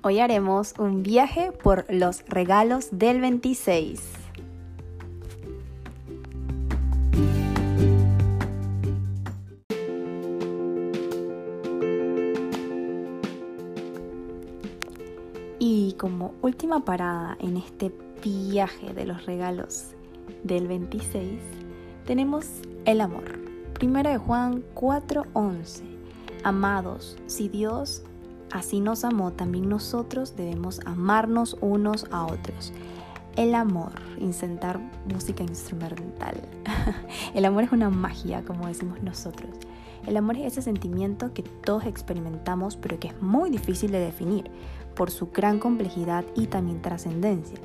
Hoy haremos un viaje por los regalos del 26. Y como última parada en este viaje de los regalos del 26, tenemos el amor. Primera de Juan 4:11. Amados, si Dios así nos amó, también nosotros debemos amarnos unos a otros. El amor, incentar música instrumental. El amor es una magia, como decimos nosotros. El amor es ese sentimiento que todos experimentamos, pero que es muy difícil de definir por su gran complejidad y también trascendencia.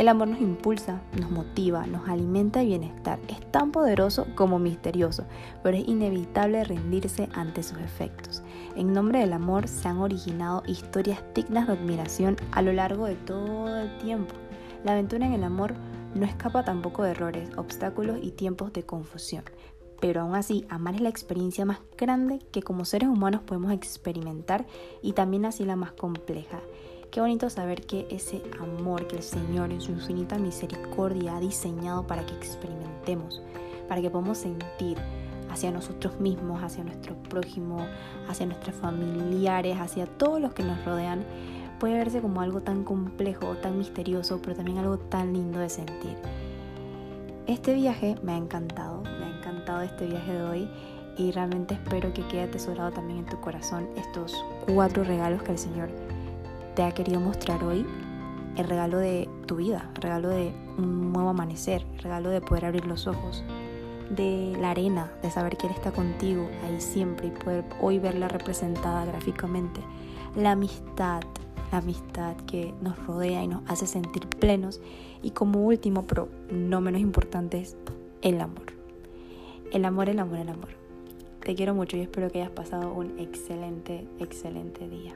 El amor nos impulsa, nos motiva, nos alimenta de bienestar. Es tan poderoso como misterioso, pero es inevitable rendirse ante sus efectos. En nombre del amor se han originado historias dignas de admiración a lo largo de todo el tiempo. La aventura en el amor no escapa tampoco de errores, obstáculos y tiempos de confusión. Pero aún así, amar es la experiencia más grande que como seres humanos podemos experimentar y también así la más compleja. Qué bonito saber que ese amor que el Señor en su infinita misericordia ha diseñado para que experimentemos, para que podamos sentir hacia nosotros mismos, hacia nuestro prójimo, hacia nuestros familiares, hacia todos los que nos rodean, puede verse como algo tan complejo, tan misterioso, pero también algo tan lindo de sentir. Este viaje me ha encantado, me ha encantado este viaje de hoy y realmente espero que quede atesorado también en tu corazón estos cuatro regalos que el Señor te ha querido mostrar hoy el regalo de tu vida, el regalo de un nuevo amanecer, el regalo de poder abrir los ojos, de la arena, de saber que Él está contigo ahí siempre y poder hoy verla representada gráficamente, la amistad, la amistad que nos rodea y nos hace sentir plenos y como último, pero no menos importante, es el amor. El amor, el amor, el amor. Te quiero mucho y espero que hayas pasado un excelente, excelente día.